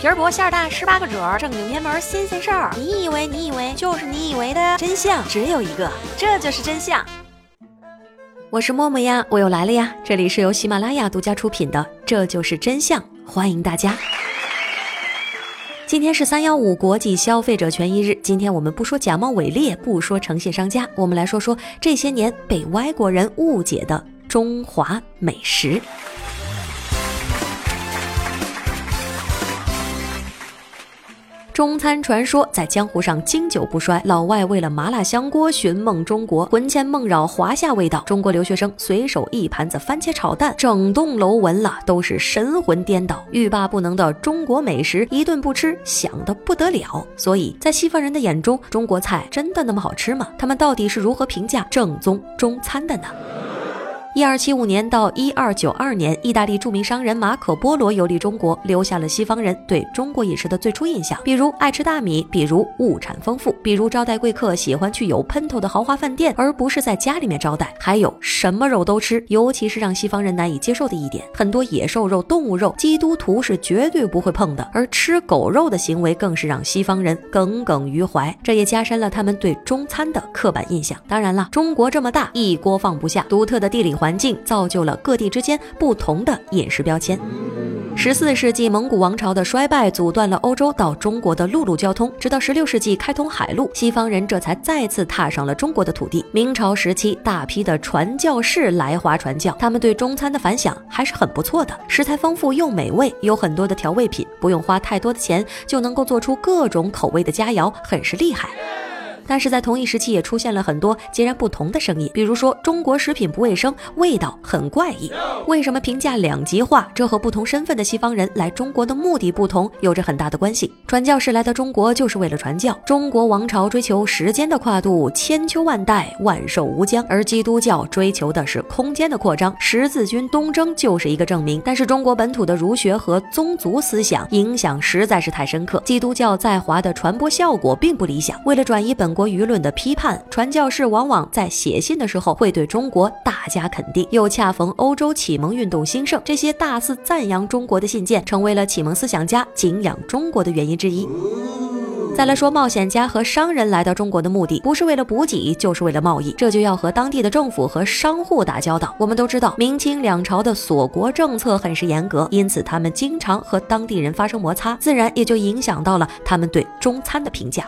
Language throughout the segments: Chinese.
皮儿薄馅儿大，十八个褶儿，正经偏门新鲜事儿。你以为你以为就是你以为的真相只有一个，这就是真相。我是默默呀，我又来了呀。这里是由喜马拉雅独家出品的《这就是真相》，欢迎大家。今天是三幺五国际消费者权益日，今天我们不说假冒伪劣，不说诚信商家，我们来说说这些年被外国人误解的中华美食。中餐传说在江湖上经久不衰，老外为了麻辣香锅寻梦中国，魂牵梦绕华夏味道。中国留学生随手一盘子番茄炒蛋，整栋楼闻了都是神魂颠倒。欲罢不能的中国美食，一顿不吃想得不得了。所以在西方人的眼中，中国菜真的那么好吃吗？他们到底是如何评价正宗中餐的呢？一二七五年到一二九二年，意大利著名商人马可波罗游历中国，留下了西方人对中国饮食的最初印象。比如爱吃大米，比如物产丰富，比如招待贵客喜欢去有喷头的豪华饭店，而不是在家里面招待。还有什么肉都吃，尤其是让西方人难以接受的一点，很多野兽肉、动物肉，基督徒是绝对不会碰的。而吃狗肉的行为更是让西方人耿耿于怀，这也加深了他们对中餐的刻板印象。当然了，中国这么大，一锅放不下，独特的地理。环境造就了各地之间不同的饮食标签。十四世纪蒙古王朝的衰败阻断了欧洲到中国的陆路交通，直到十六世纪开通海路，西方人这才再次踏上了中国的土地。明朝时期，大批的传教士来华传教，他们对中餐的反响还是很不错的，食材丰富又美味，有很多的调味品，不用花太多的钱就能够做出各种口味的佳肴，很是厉害。但是在同一时期也出现了很多截然不同的声音，比如说中国食品不卫生，味道很怪异。为什么评价两极化？这和不同身份的西方人来中国的目的不同有着很大的关系。传教士来到中国就是为了传教，中国王朝追求时间的跨度，千秋万代，万寿无疆，而基督教追求的是空间的扩张。十字军东征就是一个证明。但是中国本土的儒学和宗族思想影响实在是太深刻，基督教在华的传播效果并不理想。为了转移本国。国舆论的批判，传教士往往在写信的时候会对中国大加肯定，又恰逢欧洲启蒙运动兴盛，这些大肆赞扬中国的信件，成为了启蒙思想家敬仰中国的原因之一。再来说，冒险家和商人来到中国的目的，不是为了补给，就是为了贸易，这就要和当地的政府和商户打交道。我们都知道，明清两朝的锁国政策很是严格，因此他们经常和当地人发生摩擦，自然也就影响到了他们对中餐的评价。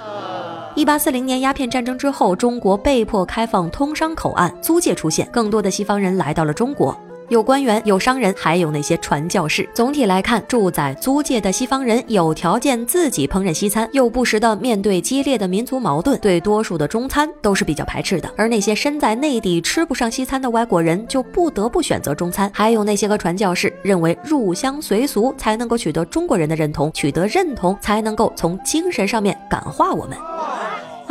一八四零年鸦片战争之后，中国被迫开放通商口岸，租界出现，更多的西方人来到了中国。有官员，有商人，还有那些传教士。总体来看，住在租界的西方人有条件自己烹饪西餐，又不时的面对激烈的民族矛盾，对多数的中餐都是比较排斥的。而那些身在内地吃不上西餐的外国人，就不得不选择中餐。还有那些个传教士认为入乡随俗才能够取得中国人的认同，取得认同才能够从精神上面感化我们。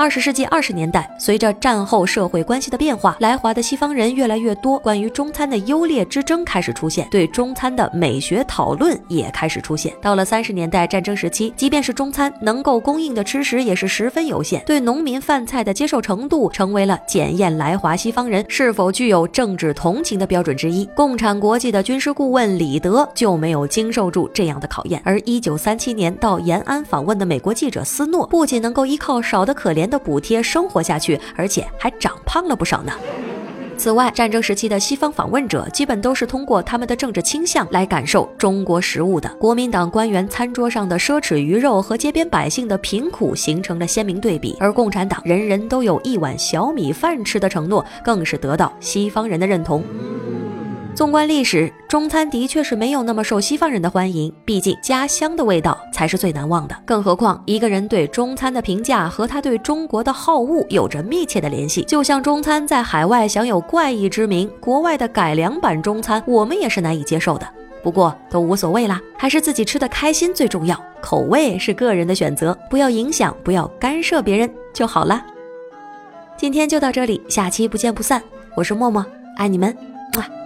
二十世纪二十年代，随着战后社会关系的变化，来华的西方人越来越多，关于中餐的优劣之争开始出现，对中餐的美学讨论也开始出现。到了三十年代战争时期，即便是中餐能够供应的吃食也是十分有限，对农民饭菜的接受程度成为了检验来华西方人是否具有政治同情的标准之一。共产国际的军事顾问李德就没有经受住这样的考验，而一九三七年到延安访问的美国记者斯诺，不仅能够依靠少得可怜。的补贴生活下去，而且还长胖了不少呢。此外，战争时期的西方访问者基本都是通过他们的政治倾向来感受中国食物的。国民党官员餐桌上的奢侈鱼肉和街边百姓的贫苦形成了鲜明对比，而共产党人人都有一碗小米饭吃的承诺，更是得到西方人的认同。纵观历史，中餐的确是没有那么受西方人的欢迎。毕竟家乡的味道才是最难忘的。更何况一个人对中餐的评价和他对中国的好恶有着密切的联系。就像中餐在海外享有怪异之名，国外的改良版中餐我们也是难以接受的。不过都无所谓啦，还是自己吃的开心最重要。口味是个人的选择，不要影响，不要干涉别人就好了。今天就到这里，下期不见不散。我是默默，爱你们，么。